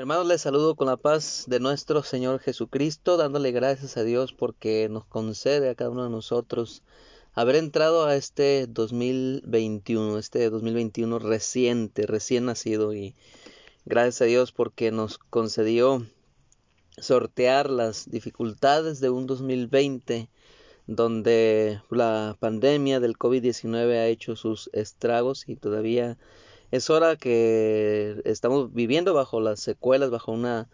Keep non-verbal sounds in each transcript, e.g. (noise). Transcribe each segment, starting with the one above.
Hermanos, les saludo con la paz de nuestro Señor Jesucristo, dándole gracias a Dios porque nos concede a cada uno de nosotros haber entrado a este 2021, este 2021 reciente, recién nacido. Y gracias a Dios porque nos concedió sortear las dificultades de un 2020 donde la pandemia del COVID-19 ha hecho sus estragos y todavía es hora que estamos viviendo bajo las secuelas, bajo una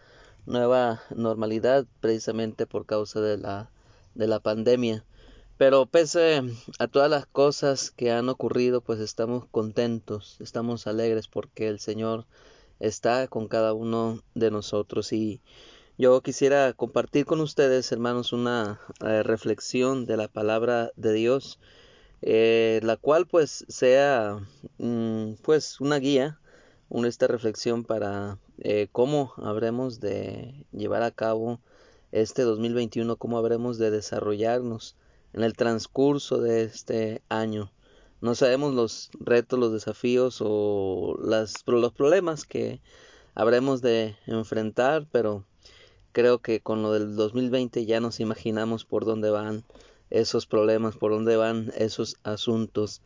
nueva normalidad precisamente por causa de la, de la pandemia. Pero pese a todas las cosas que han ocurrido, pues estamos contentos, estamos alegres porque el Señor está con cada uno de nosotros. Y yo quisiera compartir con ustedes, hermanos, una eh, reflexión de la palabra de Dios eh, la cual pues sea mm, pues una guía, una esta reflexión para eh, cómo habremos de llevar a cabo este 2021, cómo habremos de desarrollarnos en el transcurso de este año. No sabemos los retos, los desafíos o las, los problemas que habremos de enfrentar, pero creo que con lo del 2020 ya nos imaginamos por dónde van esos problemas, por dónde van esos asuntos.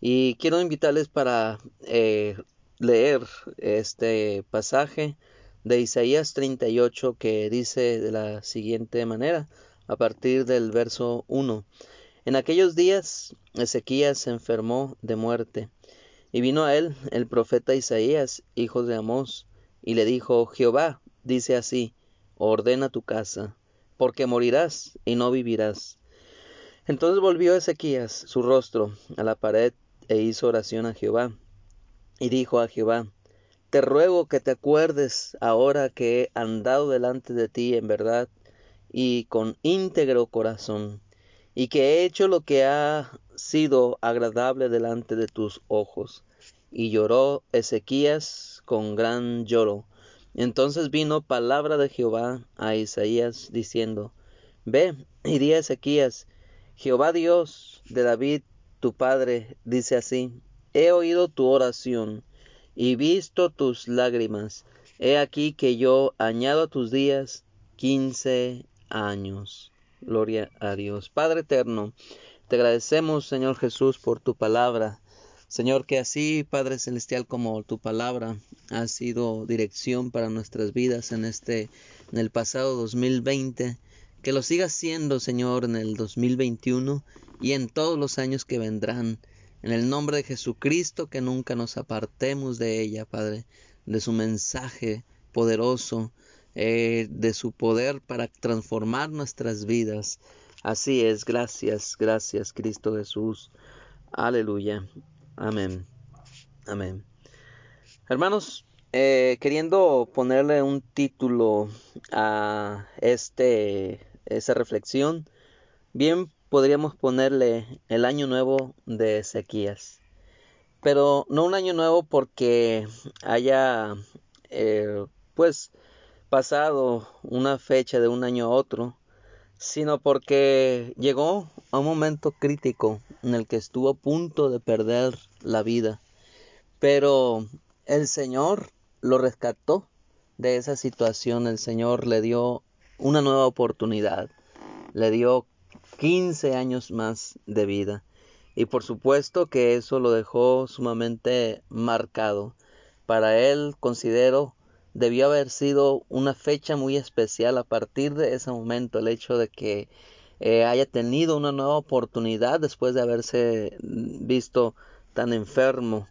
Y quiero invitarles para eh, leer este pasaje de Isaías 38 que dice de la siguiente manera, a partir del verso 1. En aquellos días Ezequías se enfermó de muerte, y vino a él el profeta Isaías, hijo de Amós, y le dijo, Jehová dice así, ordena tu casa, porque morirás y no vivirás. Entonces volvió Ezequías su rostro a la pared e hizo oración a Jehová. Y dijo a Jehová, Te ruego que te acuerdes ahora que he andado delante de ti en verdad y con íntegro corazón, y que he hecho lo que ha sido agradable delante de tus ojos. Y lloró Ezequías con gran lloro. Entonces vino palabra de Jehová a Isaías diciendo, Ve y di a Ezequías, Jehová Dios de David, tu padre, dice así, he oído tu oración y visto tus lágrimas. He aquí que yo añado a tus días quince años. Gloria a Dios. Padre eterno, te agradecemos, Señor Jesús, por tu palabra. Señor, que así, Padre Celestial, como tu palabra ha sido dirección para nuestras vidas en este, en el pasado 2020, que lo siga siendo, Señor, en el 2021 y en todos los años que vendrán. En el nombre de Jesucristo, que nunca nos apartemos de ella, Padre, de su mensaje poderoso, eh, de su poder para transformar nuestras vidas. Así es, gracias, gracias, Cristo Jesús. Aleluya. Amén. Amén. Hermanos, eh, queriendo ponerle un título a este esa reflexión, bien podríamos ponerle el año nuevo de Ezequías. Pero no un año nuevo porque haya eh, pues pasado una fecha de un año a otro, sino porque llegó a un momento crítico en el que estuvo a punto de perder la vida. Pero el Señor lo rescató de esa situación, el Señor le dio una nueva oportunidad. Le dio 15 años más de vida. Y por supuesto que eso lo dejó sumamente marcado. Para él, considero, debió haber sido una fecha muy especial a partir de ese momento, el hecho de que eh, haya tenido una nueva oportunidad después de haberse visto tan enfermo,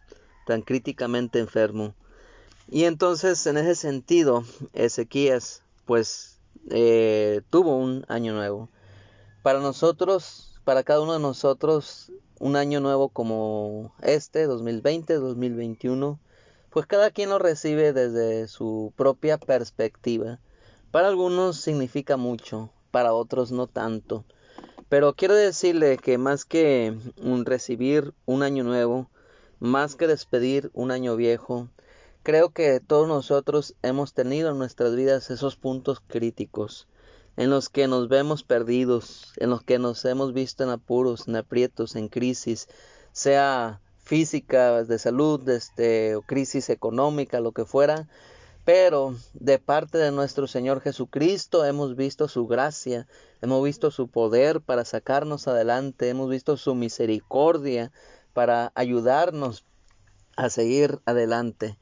tan críticamente enfermo. Y entonces, en ese sentido, Ezequías, pues eh, tuvo un año nuevo. Para nosotros, para cada uno de nosotros, un año nuevo como este, 2020, 2021, pues cada quien lo recibe desde su propia perspectiva. Para algunos significa mucho, para otros no tanto. Pero quiero decirle que más que recibir un año nuevo, más que despedir un año viejo, Creo que todos nosotros hemos tenido en nuestras vidas esos puntos críticos en los que nos vemos perdidos, en los que nos hemos visto en apuros, en aprietos, en crisis, sea física, de salud, este, o crisis económica, lo que fuera, pero de parte de nuestro Señor Jesucristo hemos visto su gracia, hemos visto su poder para sacarnos adelante, hemos visto su misericordia para ayudarnos a seguir adelante.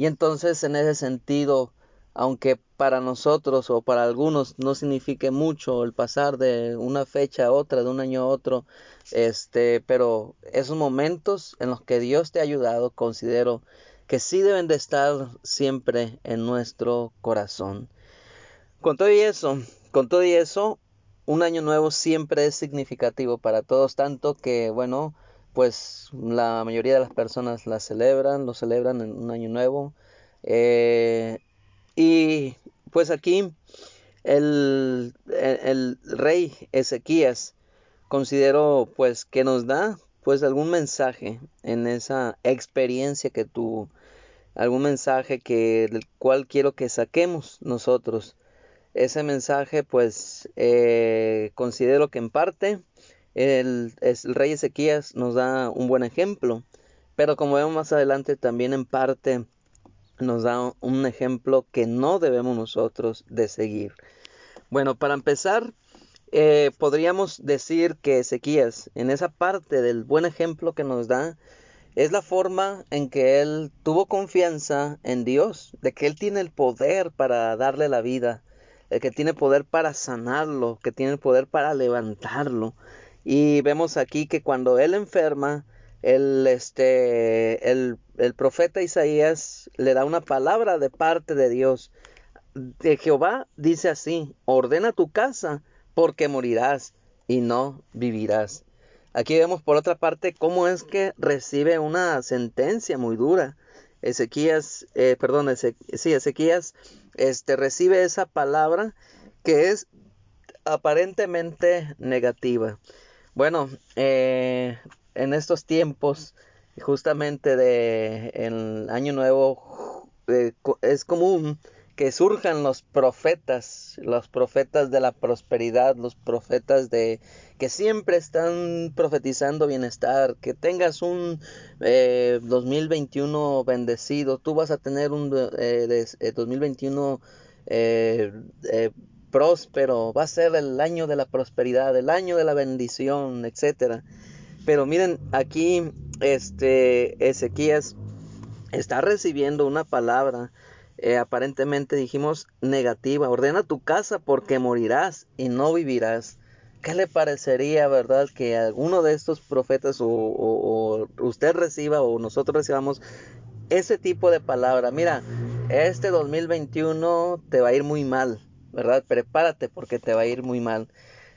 Y entonces en ese sentido, aunque para nosotros o para algunos no signifique mucho el pasar de una fecha a otra, de un año a otro, este, pero esos momentos en los que Dios te ha ayudado, considero que sí deben de estar siempre en nuestro corazón. Con todo y eso, con todo y eso, un año nuevo siempre es significativo para todos, tanto que, bueno, pues la mayoría de las personas la celebran, lo celebran en un año nuevo. Eh, y pues aquí el, el, rey Ezequías considero pues que nos da pues algún mensaje en esa experiencia que tuvo algún mensaje que del cual quiero que saquemos nosotros. Ese mensaje, pues, eh, considero que en parte el, rey Ezequías nos da un buen ejemplo, pero como vemos más adelante, también en parte nos da un ejemplo que no debemos nosotros de seguir. Bueno, para empezar, eh, podríamos decir que Ezequías, en esa parte del buen ejemplo que nos da, es la forma en que él tuvo confianza en Dios, de que él tiene el poder para darle la vida, de que tiene poder para sanarlo, que tiene poder para levantarlo. Y vemos aquí que cuando él enferma, el, este, el, el profeta Isaías le da una palabra de parte de Dios. De Jehová dice así, ordena tu casa porque morirás y no vivirás. Aquí vemos por otra parte cómo es que recibe una sentencia muy dura. Ezequías, eh, perdón, sí, Ezequías este, recibe esa palabra que es aparentemente negativa. Bueno, eh, en estos tiempos, justamente de el año nuevo, eh, es común que surjan los profetas, los profetas de la prosperidad, los profetas de que siempre están profetizando bienestar, que tengas un eh, 2021 bendecido, tú vas a tener un eh, 2021 eh, próspero, va a ser el año de la prosperidad, el año de la bendición, etcétera. Pero miren, aquí este Ezequías está recibiendo una palabra eh, aparentemente dijimos negativa. Ordena tu casa porque morirás y no vivirás. ¿Qué le parecería, verdad, que alguno de estos profetas o, usted reciba o nosotros recibamos ese tipo de palabra? Mira, este 2021 te va a ir muy mal, ¿verdad? Prepárate porque te va a ir muy mal.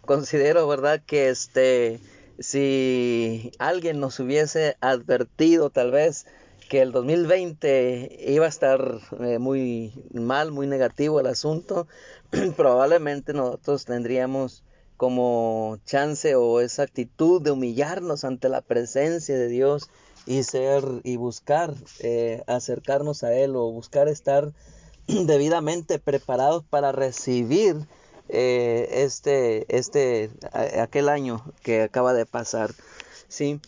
Considero, ¿verdad? Que este, si alguien nos hubiese advertido tal vez que el 2020 iba a estar eh, muy mal, muy negativo el asunto, (clears throat) probablemente nosotros tendríamos como chance o esa actitud de humillarnos ante la presencia de Dios y ser y buscar eh, acercarnos a Él o buscar estar (clears throat) debidamente preparados para recibir eh, este, este, aquel año que acaba de pasar, sí.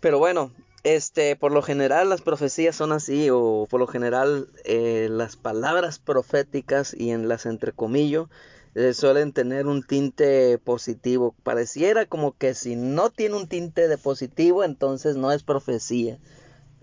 Pero bueno, este, por lo general las profecías son así, o por lo general eh, las palabras proféticas y en las entrecomillo eh, suelen tener un tinte positivo. Pareciera como que si no tiene un tinte de positivo, entonces no es profecía.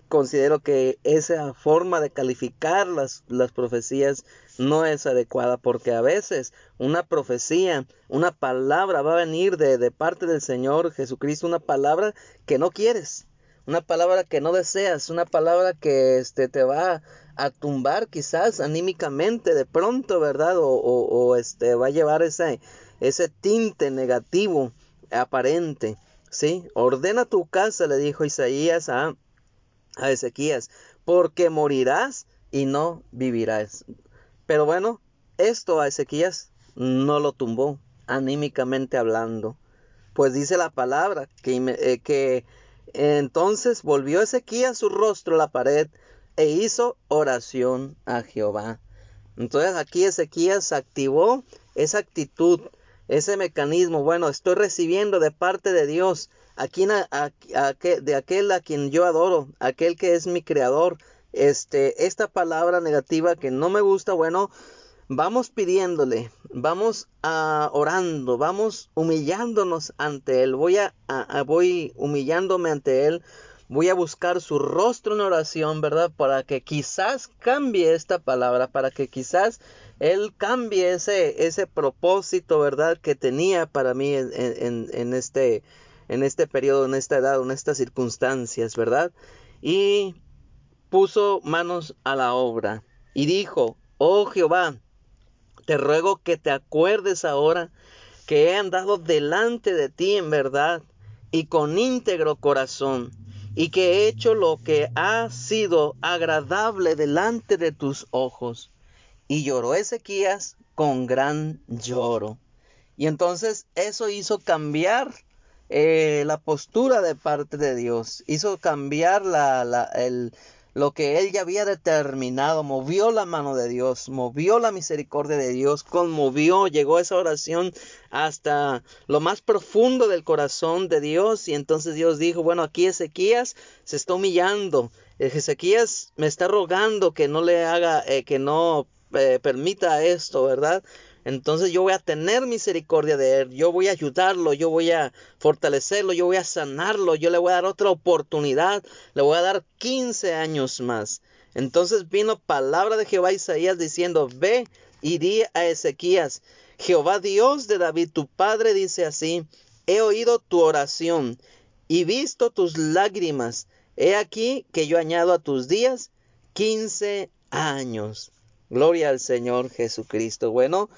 Considero que esa forma de calificar las, las profecías no es adecuada porque a veces una profecía, una palabra va a venir de, de parte del Señor Jesucristo, una palabra que no quieres una palabra que no deseas, una palabra que este, te va a tumbar quizás anímicamente de pronto, ¿verdad? O, o, este, va a llevar ese, ese tinte negativo aparente, ¿sí? Ordena tu casa, le dijo Isaías a, a Ezequías, porque morirás y no vivirás. Pero bueno, esto a Ezequías no lo tumbó, anímicamente hablando. Pues dice la palabra que, eh, que entonces volvió Ezequías su rostro a la pared e hizo oración a Jehová. Entonces aquí Ezequías activó esa actitud, ese mecanismo. Bueno, estoy recibiendo de parte de Dios, aquí, de aquel a quien yo adoro, aquel que es mi creador, este, esta palabra negativa que no me gusta, bueno, vamos pidiéndole, vamos a orando, vamos humillándonos ante Él. Voy a, voy humillándome ante Él. Voy a buscar su rostro en oración, ¿verdad? Para que quizás cambie esta palabra, para que quizás Él cambie ese, ese propósito, ¿verdad? Que tenía para mí en este, en este periodo, en esta edad, en estas circunstancias, ¿verdad? Y puso manos a la obra y dijo, oh Jehová, te ruego que te acuerdes ahora que he andado delante de ti en verdad y con íntegro corazón, y que he hecho lo que ha sido agradable delante de tus ojos. Y lloró Ezequías con gran lloro. Y entonces eso hizo cambiar eh, la postura de parte de Dios, hizo cambiar la, la, el, lo que él ya había determinado, movió la mano de Dios, movió la misericordia de Dios, conmovió, llegó esa oración hasta lo más profundo del corazón de Dios. Y entonces Dios dijo, bueno, aquí Ezequías se está humillando, Ezequías me está rogando que no le haga, eh, que no eh, permita esto, ¿verdad? Entonces yo voy a tener misericordia de él, yo voy a ayudarlo, yo voy a fortalecerlo, yo voy a sanarlo, yo le voy a dar otra oportunidad, le voy a dar 15 años más. Entonces vino palabra de Jehová Isaías diciendo, ve y di a Ezequías, Jehová Dios de David, tu padre, dice así, he oído tu oración y visto tus lágrimas. He aquí que yo añado a tus días 15 años. Gloria al Señor Jesucristo. Bueno,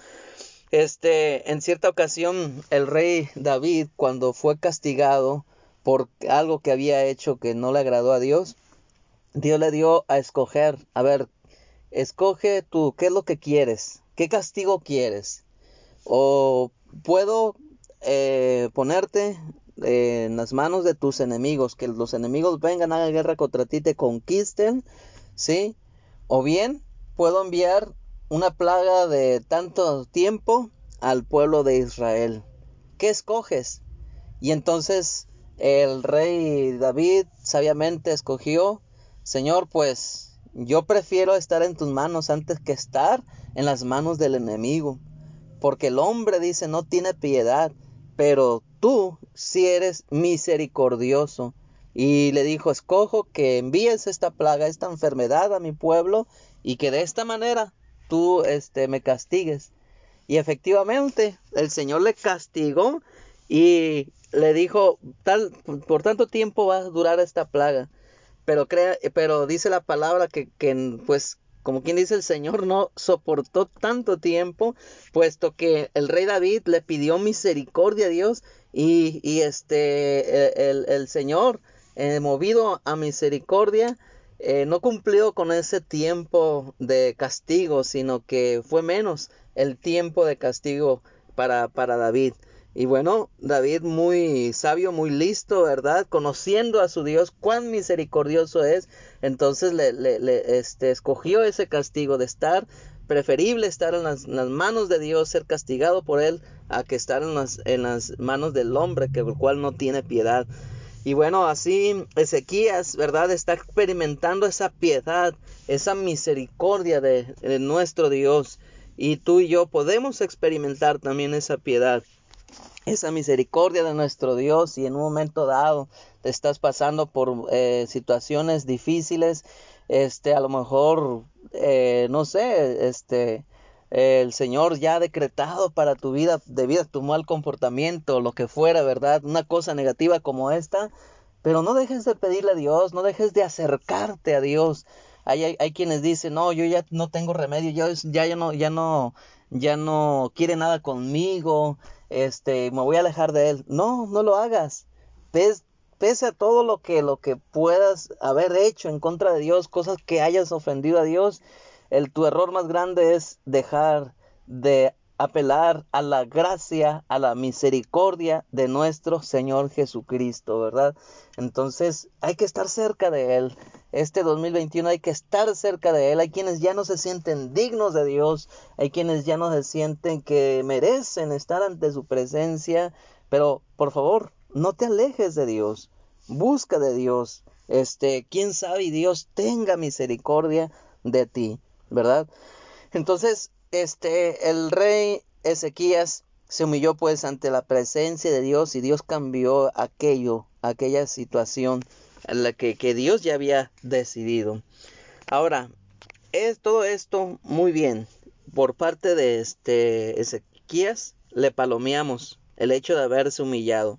este, en cierta ocasión el rey David, cuando fue castigado por algo que había hecho que no le agradó a Dios, Dios le dio a escoger, a ver, escoge tú, ¿qué es lo que quieres? ¿Qué castigo quieres? O puedo eh, ponerte en las manos de tus enemigos, que los enemigos vengan, la guerra contra ti, te conquisten, ¿sí? O bien puedo enviar una plaga de tanto tiempo al pueblo de Israel. ¿Qué escoges? Y entonces el rey David sabiamente escogió, Señor, pues yo prefiero estar en tus manos antes que estar en las manos del enemigo. Porque el hombre dice no tiene piedad, pero tú sí eres misericordioso. Y le dijo, escojo que envíes esta plaga, esta enfermedad a mi pueblo y que de esta manera tú este, me castigues. Y efectivamente el Señor le castigó y le dijo, tal, por tanto tiempo va a durar esta plaga. Pero, crea, pero dice la palabra que, que, pues, como quien dice el Señor no soportó tanto tiempo, puesto que el rey David le pidió misericordia a Dios y, y este, el, el Señor, eh, movido a misericordia, eh, no cumplió con ese tiempo de castigo, sino que fue menos el tiempo de castigo para, para David. Y bueno, David muy sabio, muy listo, ¿verdad? Conociendo a su Dios, cuán misericordioso es, entonces le, le, este, escogió ese castigo de estar, preferible estar en las, manos de Dios, ser castigado por él, a que estar en las, en las manos del hombre, que el cual no tiene piedad. Y bueno, así Ezequías, ¿verdad? Está experimentando esa piedad, esa misericordia de, nuestro Dios. Y tú y yo podemos experimentar también esa piedad, esa misericordia de nuestro Dios. Y en un momento dado te estás pasando por eh, situaciones difíciles, este, a lo mejor, eh, no sé, este, el Señor ya ha decretado para tu vida debido a tu mal comportamiento, lo que fuera, ¿verdad? Una cosa negativa como esta, pero no dejes de pedirle a Dios, no dejes de acercarte a Dios. Hay, hay, quienes dicen, no, yo ya no tengo remedio, yo ya, ya no, ya no, ya no quiere nada conmigo, este, me voy a alejar de él. No, no lo hagas. pese a todo lo que, lo que puedas haber hecho en contra de Dios, cosas que hayas ofendido a Dios, el, tu error más grande es dejar de apelar a la gracia, a la misericordia de nuestro Señor Jesucristo, ¿verdad? Entonces hay que estar cerca de Él. Este 2021 hay que estar cerca de Él. Hay quienes ya no se sienten dignos de Dios, hay quienes ya no se sienten que merecen estar ante su presencia, pero por favor, no te alejes de Dios, busca de Dios, este, quién sabe, Dios tenga misericordia de ti, ¿verdad? Entonces, este, el rey Ezequías se humilló pues ante la presencia de Dios y Dios cambió aquello, aquella situación en la que, que Dios ya había decidido. Ahora, es todo esto muy bien. Por parte de este Ezequías le palomeamos el hecho de haberse humillado.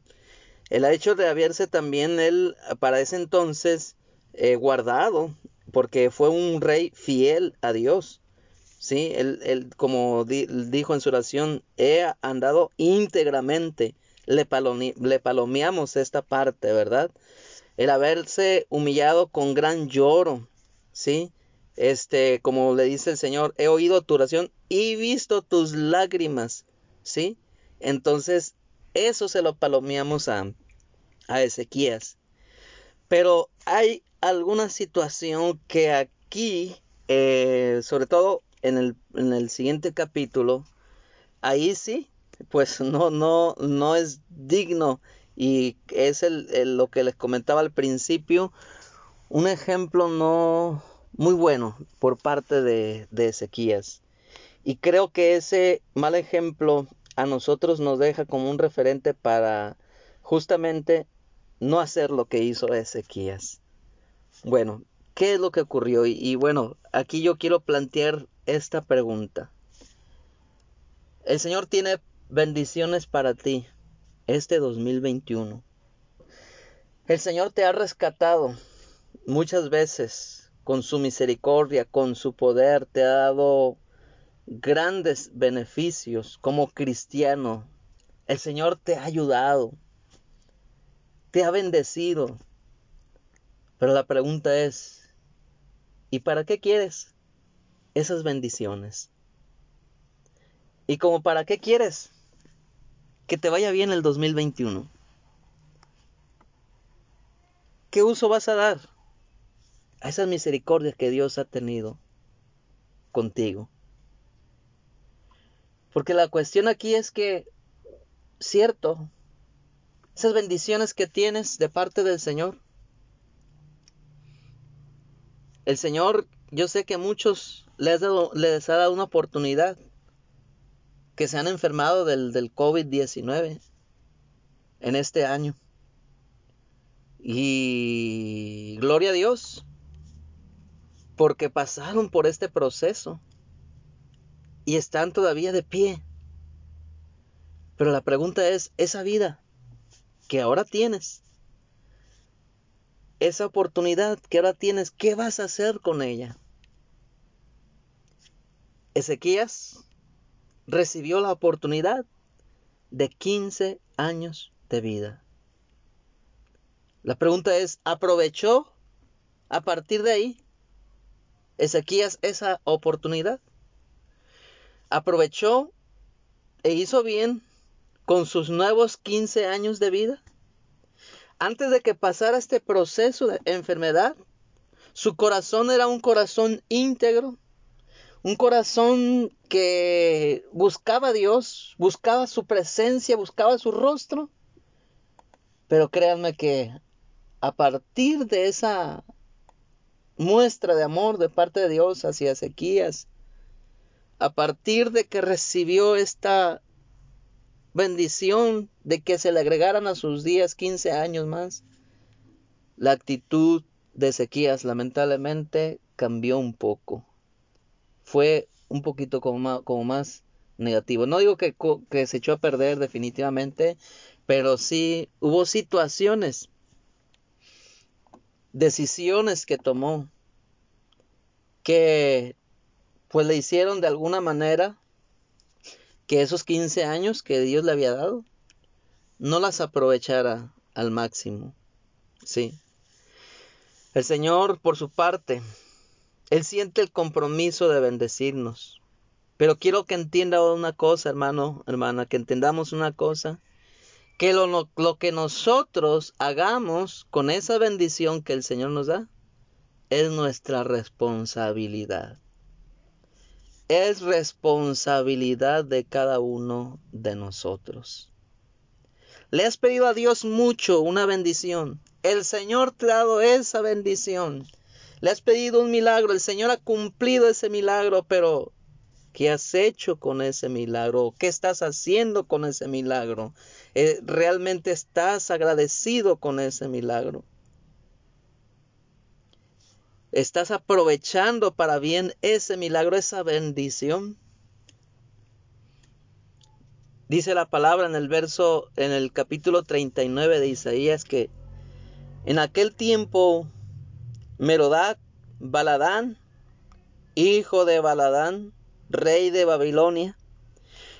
El hecho de haberse también él para ese entonces eh, guardado, porque fue un rey fiel a Dios. Sí, él, como dijo en su oración, he andado íntegramente. Le, le palomeamos esta parte, ¿verdad? El haberse humillado con gran lloro, ¿sí? Este, como le dice el Señor, he oído tu oración y visto tus lágrimas, ¿sí? Entonces, eso se lo palomeamos a, a Ezequías. Pero hay alguna situación que aquí, eh, sobre todo en el, en el siguiente capítulo, ahí sí, pues no, no, no es digno y es el, lo que les comentaba al principio, un ejemplo no muy bueno por parte de, de Ezequías. Y creo que ese mal ejemplo a nosotros nos deja como un referente para justamente no hacer lo que hizo Ezequías. Bueno, ¿qué es lo que ocurrió? y bueno, aquí yo quiero plantear esta pregunta. El Señor tiene bendiciones para ti este 2021. El Señor te ha rescatado muchas veces con su misericordia, con su poder, te ha dado grandes beneficios como cristiano. El Señor te ha ayudado, te ha bendecido. Pero la pregunta es, ¿y para qué quieres? esas bendiciones. ¿Y como para qué quieres? Que te vaya bien el 2021. ¿Qué uso vas a dar a esas misericordias que Dios ha tenido contigo? Porque la cuestión aquí es que, cierto, esas bendiciones que tienes de parte del Señor, el Señor, yo sé que muchos les, les ha dado una oportunidad que se han enfermado del, del COVID-19 en este año. Y gloria a Dios, porque pasaron por este proceso y están todavía de pie. Pero la pregunta es, esa vida que ahora tienes, esa oportunidad que ahora tienes, ¿qué vas a hacer con ella? Ezequías recibió la oportunidad de 15 años de vida. La pregunta es, ¿aprovechó a partir de ahí Ezequías esa oportunidad? ¿Aprovechó e hizo bien con sus nuevos 15 años de vida? Antes de que pasara este proceso de enfermedad, su corazón era un corazón íntegro, un corazón que buscaba a Dios, buscaba su presencia, buscaba su rostro. Pero créanme que a partir de esa muestra de amor de parte de Dios hacia Ezequías, a partir de que recibió esta bendición de que se le agregaran a sus días 15 años más, la actitud de Ezequías lamentablemente cambió un poco fue un poquito como más, negativo. No digo que, que se echó a perder definitivamente, pero sí hubo situaciones, decisiones que tomó que pues le hicieron de alguna manera que esos 15 años que Dios le había dado no las aprovechara al máximo. Sí. El Señor, por su parte, él siente el compromiso de bendecirnos. Pero quiero que entienda una cosa, hermano, hermana, que entendamos una cosa, que lo, lo, que nosotros hagamos con esa bendición que el Señor nos da es nuestra responsabilidad. Es responsabilidad de cada uno de nosotros. Le has pedido a Dios mucho una bendición. El Señor te ha dado esa bendición. Le has pedido un milagro, el Señor ha cumplido ese milagro, pero ¿qué has hecho con ese milagro? ¿Qué estás haciendo con ese milagro? Eh, ¿Realmente estás agradecido con ese milagro? ¿Estás aprovechando para bien ese milagro, esa bendición? Dice la palabra en el verso, en el capítulo 39 de Isaías que en aquel tiempo Merodac Baladán, hijo de Baladán, rey de Babilonia,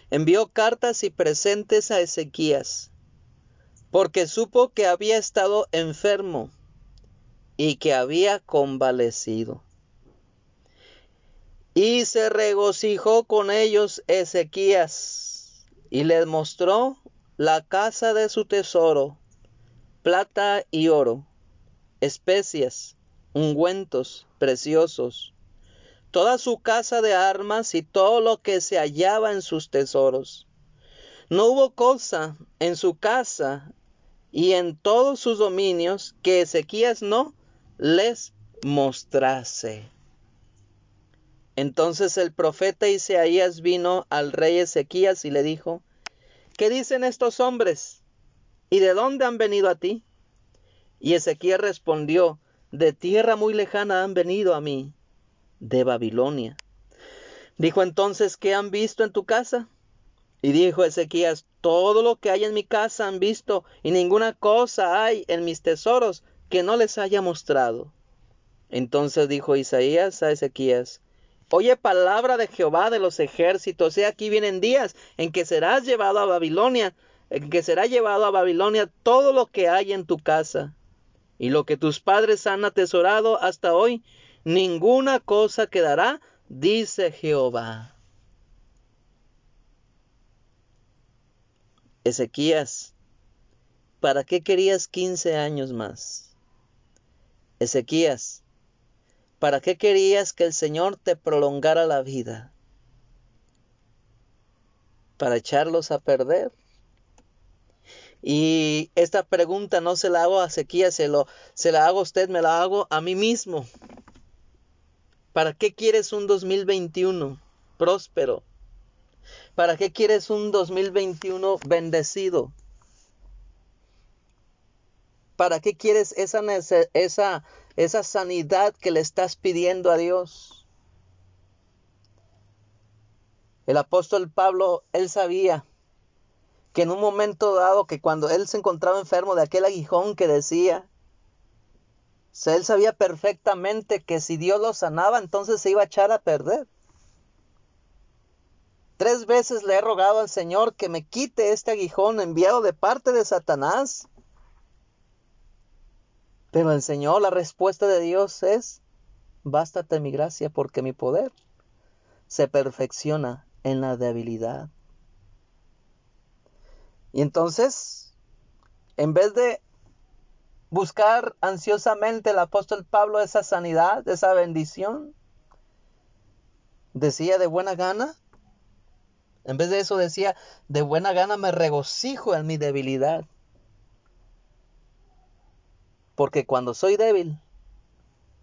envió cartas y presentes a Ezequías, porque supo que había estado enfermo y que había convalecido. Y se regocijó con ellos Ezequías y les mostró la casa de su tesoro, plata y oro, especias, ungüentos preciosos, toda su casa de armas y todo lo que se hallaba en sus tesoros. No hubo cosa en su casa y en todos sus dominios que Ezequías no les mostrase. Entonces el profeta Isaías vino al rey Ezequías y le dijo, ¿qué dicen estos hombres? ¿Y de dónde han venido a ti? Y Ezequías respondió, de tierra muy lejana han venido a mí, de Babilonia. Dijo entonces, ¿qué han visto en tu casa? Y dijo Ezequías, todo lo que hay en mi casa han visto, y ninguna cosa hay en mis tesoros que no les haya mostrado. Entonces dijo Isaías a Ezequías, Oye palabra de Jehová de los ejércitos, he aquí vienen días en que serás llevado a Babilonia, en que será llevado a Babilonia todo lo que hay en tu casa y lo que tus padres han atesorado hasta hoy, ninguna cosa quedará, dice Jehová. Ezequías, ¿para qué querías quince años más? Ezequías, ¿para qué querías que el Señor te prolongara la vida? ¿Para echarlos a perder? Y esta pregunta no se la hago a Ezequiel, se, se la hago a usted, me la hago a mí mismo. ¿Para qué quieres un 2021 próspero? ¿Para qué quieres un 2021 bendecido? ¿Para qué quieres esa, esa, esa sanidad que le estás pidiendo a Dios? El apóstol Pablo, él sabía que en un momento dado, que cuando él se encontraba enfermo de aquel aguijón que decía, él sabía perfectamente que si Dios lo sanaba, entonces se iba a echar a perder. Tres veces le he rogado al Señor que me quite este aguijón enviado de parte de Satanás. Pero el Señor, la respuesta de Dios es, bástate mi gracia porque mi poder se perfecciona en la debilidad. Y entonces, en vez de buscar ansiosamente el apóstol Pablo esa sanidad, esa bendición, decía de buena gana, en vez de eso decía, de buena gana me regocijo en mi debilidad. Porque cuando soy débil,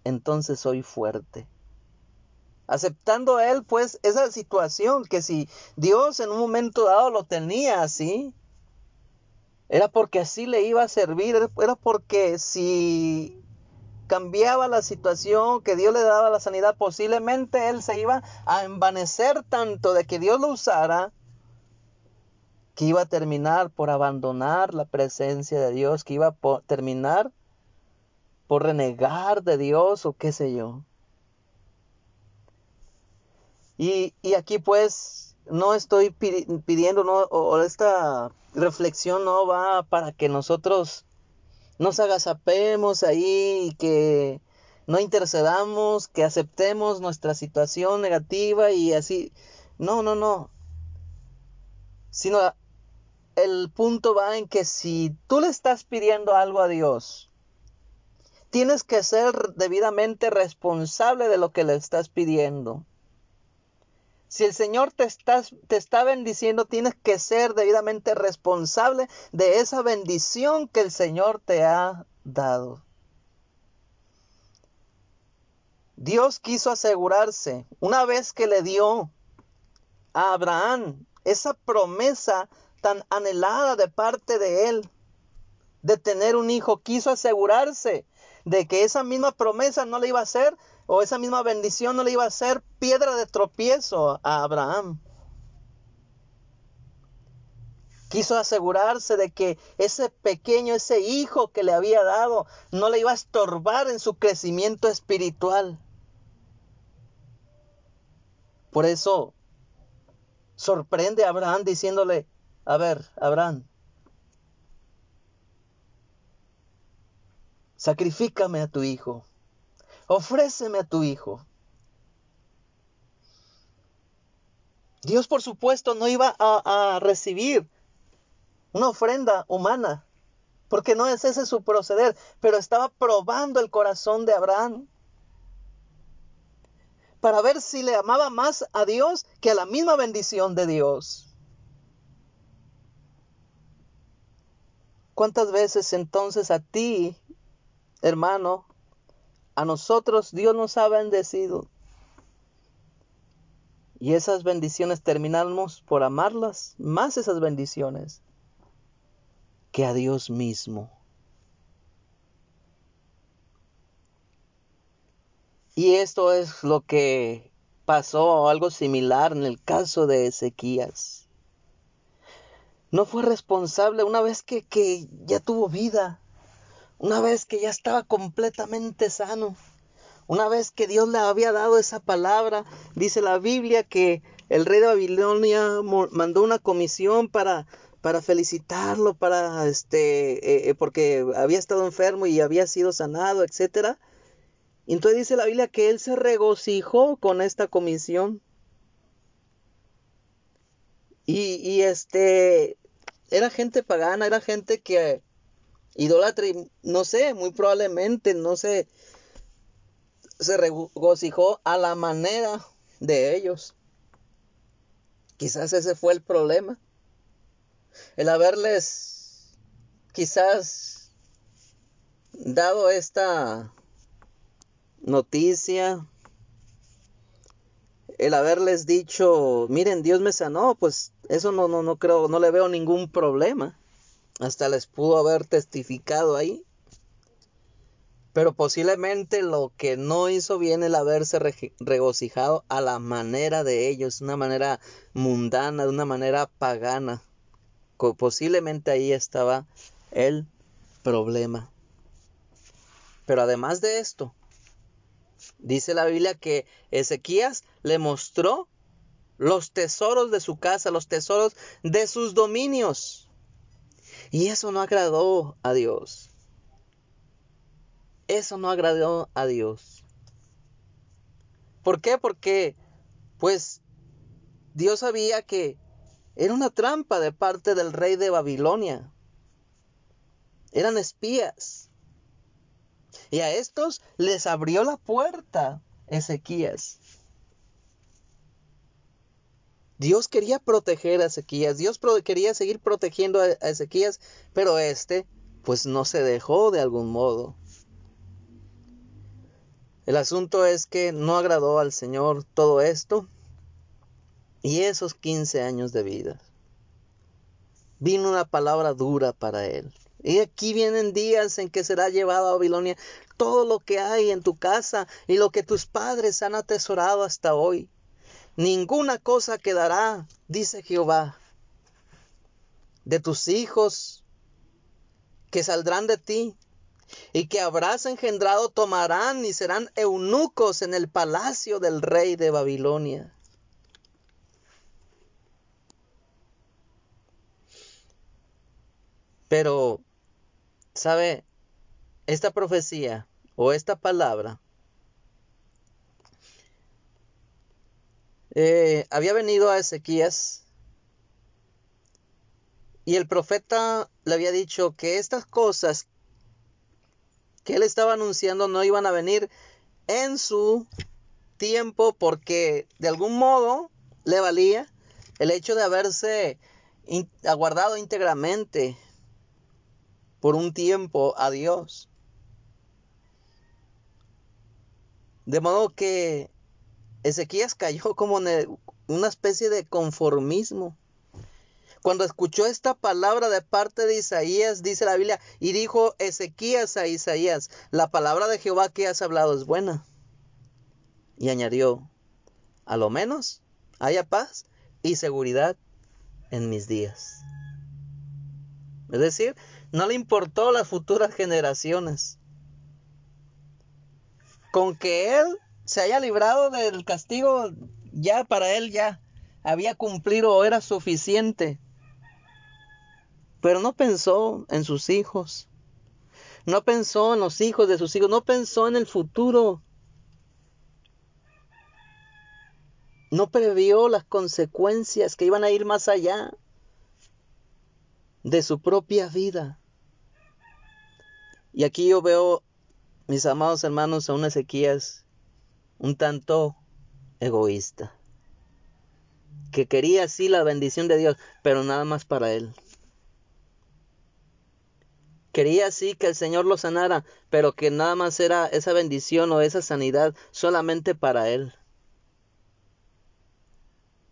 entonces soy fuerte. Aceptando él pues esa situación que si Dios en un momento dado lo tenía así, era porque así le iba a servir, era porque si cambiaba la situación, que Dios le daba la sanidad, posiblemente él se iba a envanecer tanto de que Dios lo usara, que iba a terminar por abandonar la presencia de Dios, que iba a terminar por renegar de Dios o qué sé yo. Y, y aquí pues no estoy pidiendo, o esta reflexión no va para que nosotros nos agazapemos ahí y que no intercedamos, que aceptemos nuestra situación negativa y así. No, no, no. Sino el punto va en que si tú le estás pidiendo algo a Dios, tienes que ser debidamente responsable de lo que le estás pidiendo. Si el Señor te está, te está bendiciendo, tienes que ser debidamente responsable de esa bendición que el Señor te ha dado. Dios quiso asegurarse, una vez que le dio a Abraham esa promesa tan anhelada de parte de él, de tener un hijo, quiso asegurarse de que esa misma promesa no le iba a ser, o esa misma bendición no le iba a ser piedra de tropiezo a Abraham. Quiso asegurarse de que ese pequeño, ese hijo que le había dado, no le iba a estorbar en su crecimiento espiritual. Por eso sorprende a Abraham diciéndole, a ver, Abraham, sacrifícame a tu hijo, ofréceme a tu hijo. Dios, por supuesto, no iba a, recibir una ofrenda humana, porque no es ese su proceder, pero estaba probando el corazón de Abraham para ver si le amaba más a Dios que a la misma bendición de Dios. ¿Cuántas veces entonces a ti hermano, a nosotros Dios nos ha bendecido. Y esas bendiciones terminamos por amarlas, más esas bendiciones, que a Dios mismo. Y esto es lo que pasó, algo similar en el caso de Ezequías. No fue responsable una vez que, que ya tuvo vida, una vez que ya estaba completamente sano, una vez que Dios le había dado esa palabra, dice la Biblia que el rey de Babilonia mandó una comisión para para felicitarlo, para este, eh, eh, porque había estado enfermo y había sido sanado, etcétera. Entonces dice la Biblia que él se regocijó con esta comisión. Y, y este, era gente pagana, era gente que idolatra no sé, muy probablemente no sé, se regocijó a la manera de ellos. Quizás ese fue el problema. El haberles quizás dado esta noticia, el haberles dicho, miren, Dios me sanó, pues eso no, no, no creo, no le veo ningún problema. Hasta les pudo haber testificado ahí. Pero posiblemente lo que no hizo bien el haberse regocijado a la manera de ellos, una manera mundana, de una manera pagana. Posiblemente ahí estaba el problema. Pero además de esto, dice la Biblia que Ezequías le mostró los tesoros de su casa, los tesoros de sus dominios. Y eso no agradó a Dios. Eso no agradó a Dios. ¿Por qué? Porque, pues, Dios sabía que era una trampa de parte del rey de Babilonia. Eran espías. Y a estos les abrió la puerta Ezequías. Dios quería proteger a Ezequías, Dios quería seguir protegiendo a Ezequías, pero este pues no se dejó de algún modo. El asunto es que no agradó al Señor todo esto y esos 15 años de vida. Vino una palabra dura para él. Y aquí vienen días en que será llevado a Babilonia todo lo que hay en tu casa y lo que tus padres han atesorado hasta hoy ninguna cosa quedará, dice Jehová, de tus hijos que saldrán de ti y que habrás engendrado tomarán y serán eunucos en el palacio del rey de Babilonia. Pero, ¿sabe? Esta profecía o esta palabra Eh, había venido a Ezequías y el profeta le había dicho que estas cosas que él estaba anunciando no iban a venir en su tiempo porque de algún modo le valía el hecho de haberse aguardado íntegramente por un tiempo a Dios. De modo que Ezequías cayó (laughs) como en una especie de conformismo. Cuando escuchó esta palabra de parte de Isaías, dice la Biblia, y dijo Ezequías a Isaías, la palabra de Jehová que has hablado es buena. Y añadió, a lo menos haya paz y seguridad en mis días. Es decir, no le importó las futuras generaciones. Con que él se haya librado del castigo, ya para él ya había cumplido o era suficiente. Pero no pensó en sus hijos. No pensó en los hijos de sus hijos. No pensó en el futuro. No previó las consecuencias que iban a ir más allá de su propia vida. Y aquí yo veo, mis amados hermanos, a un Ezequías un tanto egoísta, que quería así la bendición de Dios, pero nada más para él. Quería así que el Señor lo sanara, pero que nada más era esa bendición o esa sanidad solamente para él.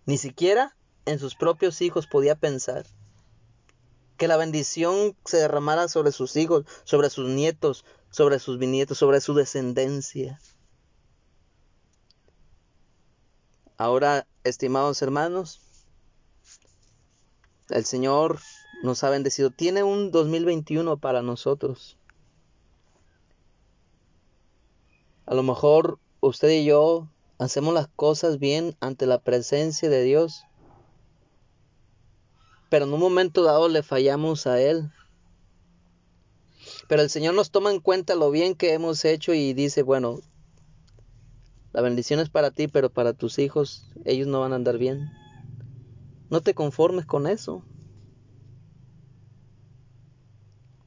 Ni siquiera en sus propios hijos podía pensar que la bendición se derramara sobre sus hijos, sobre sus nietos, sobre sus bisnietos, sobre su descendencia. Ahora, estimados hermanos, el Señor nos ha bendecido. Tiene un 2021 para nosotros. A lo mejor usted y yo hacemos las cosas bien ante la presencia de Dios, pero en un momento dado le fallamos a Él. Pero el Señor nos toma en cuenta lo bien que hemos hecho y dice, bueno, la bendición es para ti, pero para tus hijos ellos no van a andar bien. No te conformes con eso.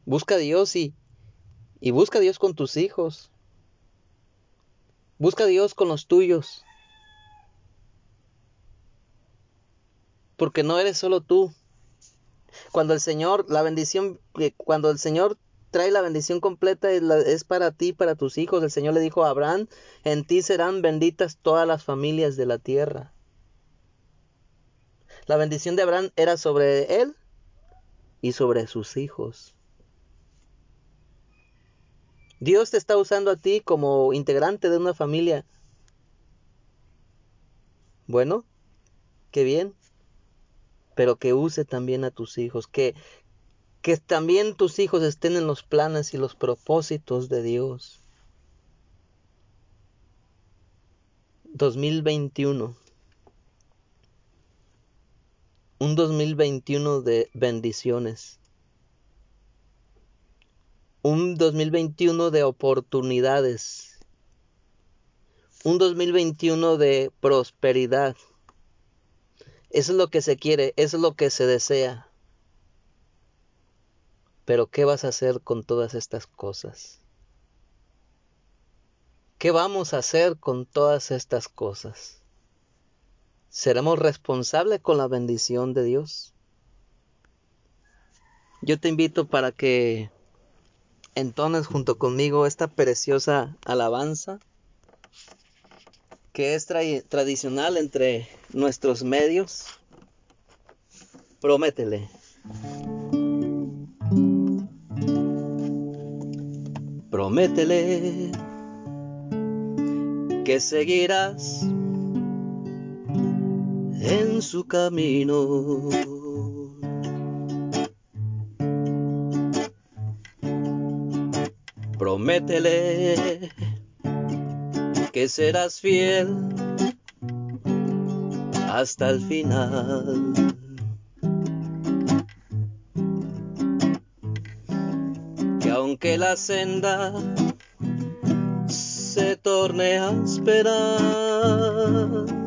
Busca a Dios y, y busca a Dios con tus hijos. Busca a Dios con los tuyos. Porque no eres solo tú. Cuando el Señor, la bendición, cuando el Señor trae la bendición completa es para ti, para tus hijos. El Señor le dijo a Abraham, en ti serán benditas todas las familias de la tierra. La bendición de Abraham era sobre él y sobre sus hijos. Dios te está usando a ti como integrante de una familia. Bueno, qué bien. Pero que use también a tus hijos, que, que también tus hijos estén en los planes y los propósitos de Dios. 2021. Un 2021 de bendiciones un 2021 de oportunidades, un 2021 de prosperidad. Eso es lo que se quiere, eso es lo que se desea. Pero ¿qué vas a hacer con todas estas cosas? ¿Qué vamos a hacer con todas estas cosas? ¿Seremos responsables con la bendición de Dios? Yo te invito para que entonces junto conmigo esta preciosa alabanza que es tradicional entre nuestros medios. Prométele. Prométele que seguirás en su camino Prométele que serás fiel hasta el final. Que la senda se torne áspera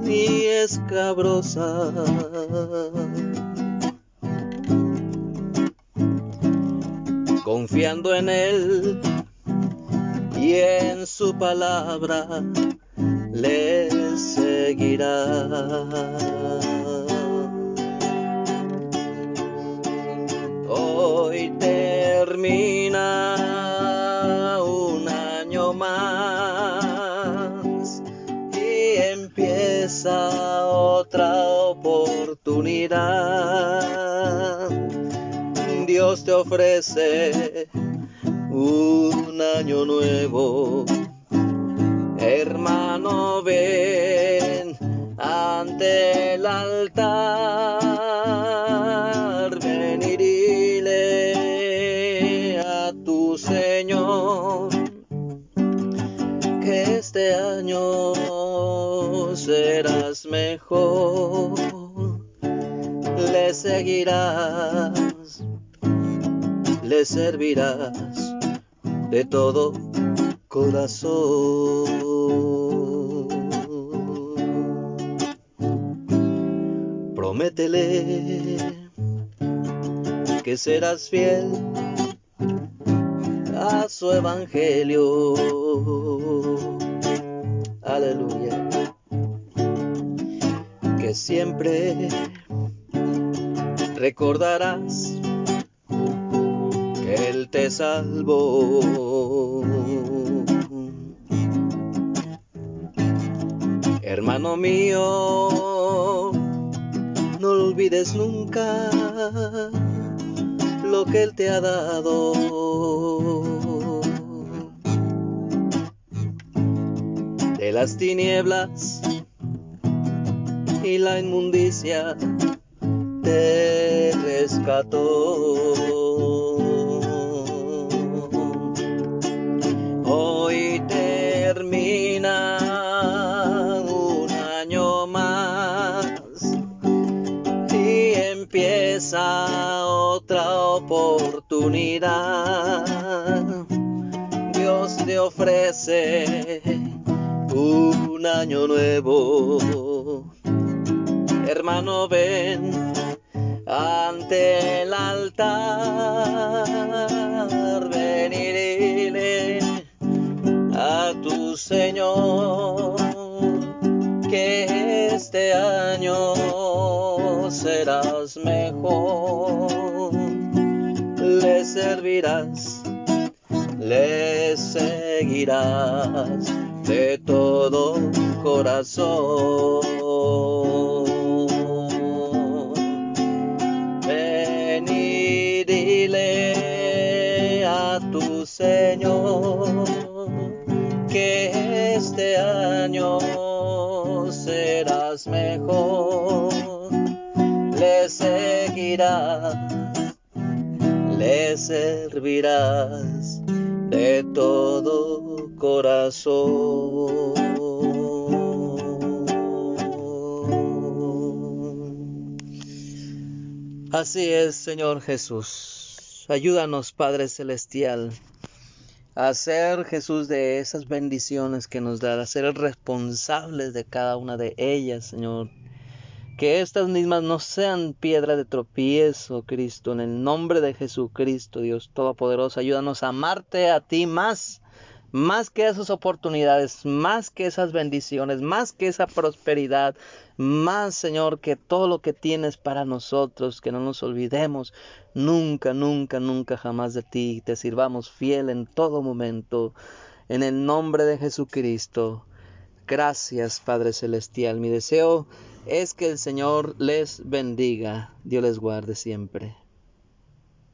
y escabrosa, confiando en él y en su palabra le seguirá. Hoy termina un año más y empieza otra oportunidad. Dios te ofrece un año nuevo. Hermano, ven ante el altar, le servirás de todo corazón. Prométele que serás fiel a su evangelio. Aleluya. Que siempre recordarás él te salvó. Hermano mío, no olvides nunca lo que Él te ha dado. De las tinieblas y la inmundicia te rescató. otra oportunidad. Dios te ofrece un año nuevo. Hermano, ven ante el altar, ven y dile a tu Señor que este año serás mejor, le servirás, le seguirás de todo corazón. Señor que este año serás mejor le seguirás, le servirás de todo corazón. Así es, Señor Jesús. Ayúdanos, Padre Celestial, a hacer Jesús de esas bendiciones que nos da, a ser responsables de cada una de ellas, Señor que estas mismas no sean piedra de tropiezo, Cristo, en el nombre de Jesucristo, Dios Todopoderoso. Ayúdanos a amarte a ti más, más que esas oportunidades, más que esas bendiciones, más que esa prosperidad, más, Señor, que todo lo que tienes para nosotros, que no nos olvidemos nunca, nunca, nunca jamás de ti, te sirvamos fiel en todo momento, en el nombre de Jesucristo. Gracias, Padre Celestial. Mi deseo es que el Señor les bendiga. Dios les guarde siempre.